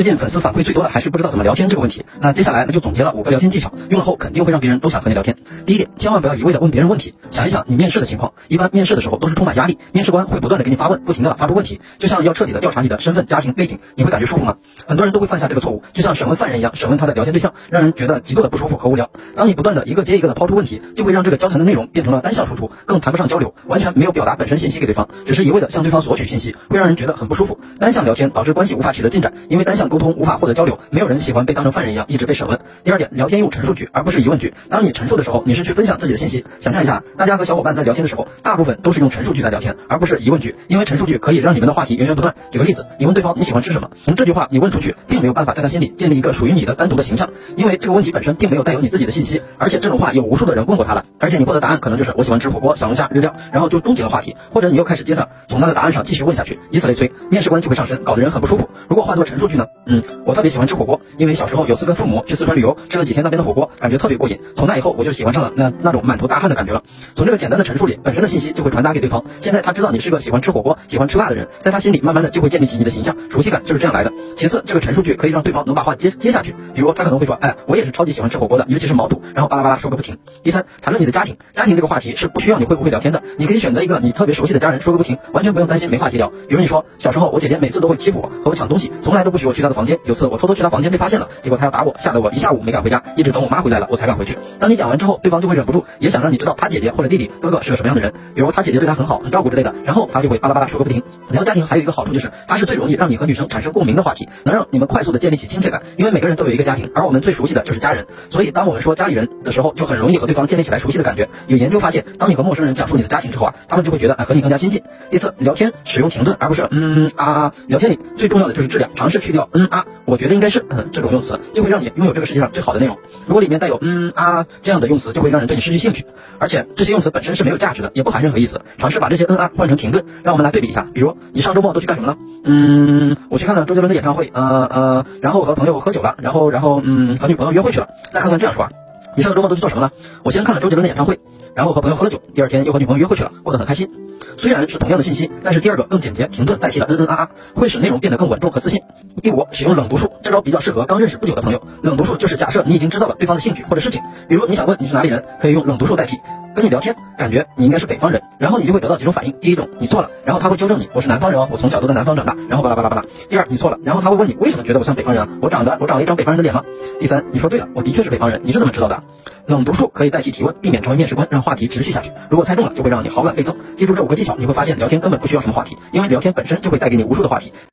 最近粉丝反馈最多的还是不知道怎么聊天这个问题。那接下来呢，就总结了五个聊天技巧，用了后肯定会让别人都想和你聊天。第一点，千万不要一味的问别人问题。想一想你面试的情况，一般面试的时候都是充满压力，面试官会不断的给你发问，不停的发出问题，就像要彻底的调查你的身份、家庭背景，你会感觉舒服吗？很多人都会犯下这个错误，就像审问犯人一样，审问他的聊天对象，让人觉得极度的不舒服和无聊。当你不断的一个接一个的抛出问题，就会让这个交谈的内容变成了单向输出，更谈不上交流，完全没有表达本身信息给对方，只是一味的向对方索取信息，会让人觉得很不舒服。单向聊天导致关系无法取得进展，因为单向沟通无法获得交流，没有人喜欢被当成犯人一样一直被审问。第二点，聊天用陈述句而不是疑问句。当你陈述的时候，你是去分享自己的信息。想象一下，大家和小伙伴在聊天的时候，大部分都是用陈述句在聊天，而不是疑问句，因为陈述句可以让你们的话题源源不断。举个例子，你问对方你喜欢吃什么，从这句话你问出去，并没有办法在他心里建立一个属于你的单独的形象，因为这个问题本身并没有带有你自己的信息，而且这种话有无数的人问过他了，而且你获得答案可能就是我喜欢吃火锅、小龙虾、日料，然后就终结了话题，或者你又开始接着从他的答案上继续问下去，以此类推，面试官就会上身，搞得人很不舒服。如果换做陈述句呢？嗯，我特别喜欢吃火锅，因为小时候有次跟父母去四川旅游，吃了几天那边的火锅，感觉特别过瘾。从那以后我就喜欢上了那那种满头大汗的感觉了。从这个简单的陈述里，本身的信息就会传达给对方。现在他知道你是个喜欢吃火锅、喜欢吃辣的人，在他心里慢慢的就会建立起你的形象，熟悉感就是这样来的。其次，这个陈述句可以让对方能把话接接下去，比如他可能会说，哎，我也是超级喜欢吃火锅的，尤其是毛肚，然后巴拉巴拉说个不停。第三，谈论你的家庭，家庭这个话题是不需要你会不会聊天的，你可以选择一个你特别熟悉的家人说个不停，完全不用担心没话题聊。比如你说，小时候我姐姐每次都会欺负我，和我抢东西，从来都不许我去去他的房间。有次我偷偷去他房间被发现了，结果他要打我，吓得我一下午没敢回家，一直等我妈回来了我才敢回去。当你讲完之后，对方就会忍不住也想让你知道他姐姐或者弟弟、哥哥是个什么样的人，比如他姐姐对他很好，很照顾之类的，然后他就会巴拉巴拉说个不停。聊家庭还有一个好处就是，它是最容易让你和女生产生共鸣的话题，能让你们快速的建立起亲切感，因为每个人都有一个家庭，而我们最熟悉的就是家人，所以当我们说家里人的时候，就很容易和对方建立起来熟悉的感觉。有研究发现，当你和陌生人讲述你的家庭之后啊，他们就会觉得和你更加亲近。第四，聊天使用停顿而不是嗯啊，聊天里最重要的就是质量，尝试去掉嗯啊，我觉得应该是嗯这种用词，就会让你拥有这个世界上最好的内容。如果里面带有嗯啊这样的用词，就会让人对你失去兴趣，而且这些用词本身是没有价值的，也不含任何意思。尝试把这些嗯啊换成停顿，让我们来对比一下。比如你上周末都去干什么了？嗯，我去看了周杰伦的演唱会，呃呃，然后和朋友喝酒了，然后然后嗯和女朋友约会去了。再看看这样说，你上周末都去做什么了？我先看了周杰伦的演唱会，然后和朋友喝了酒，第二天又和女朋友约会去了，过得很开心。虽然是同样的信息，但是第二个更简洁，停顿代替了嗯嗯啊啊，会使内容变得更稳重和自信。第五，使用冷读术，这招比较适合刚认识不久的朋友。冷读术就是假设你已经知道了对方的兴趣或者事情，比如你想问你是哪里人，可以用冷读术代替。跟你聊天，感觉你应该是北方人，然后你就会得到几种反应。第一种，你错了，然后他会纠正你，我是南方人哦，我从小都在南方长大，然后巴拉巴拉巴拉。第二，你错了，然后他会问你为什么觉得我像北方人啊？我长得我长了一张北方人的脸吗？第三，你说对了，我的确是北方人，你是怎么知道的？冷读术可以代替提问，避免成为面试官，让话题持续下去。如果猜中了，就会让你好感倍增。记住这五个技巧，你会发现聊天根本不需要什么话题，因为聊天本身就会带给你无数的话题。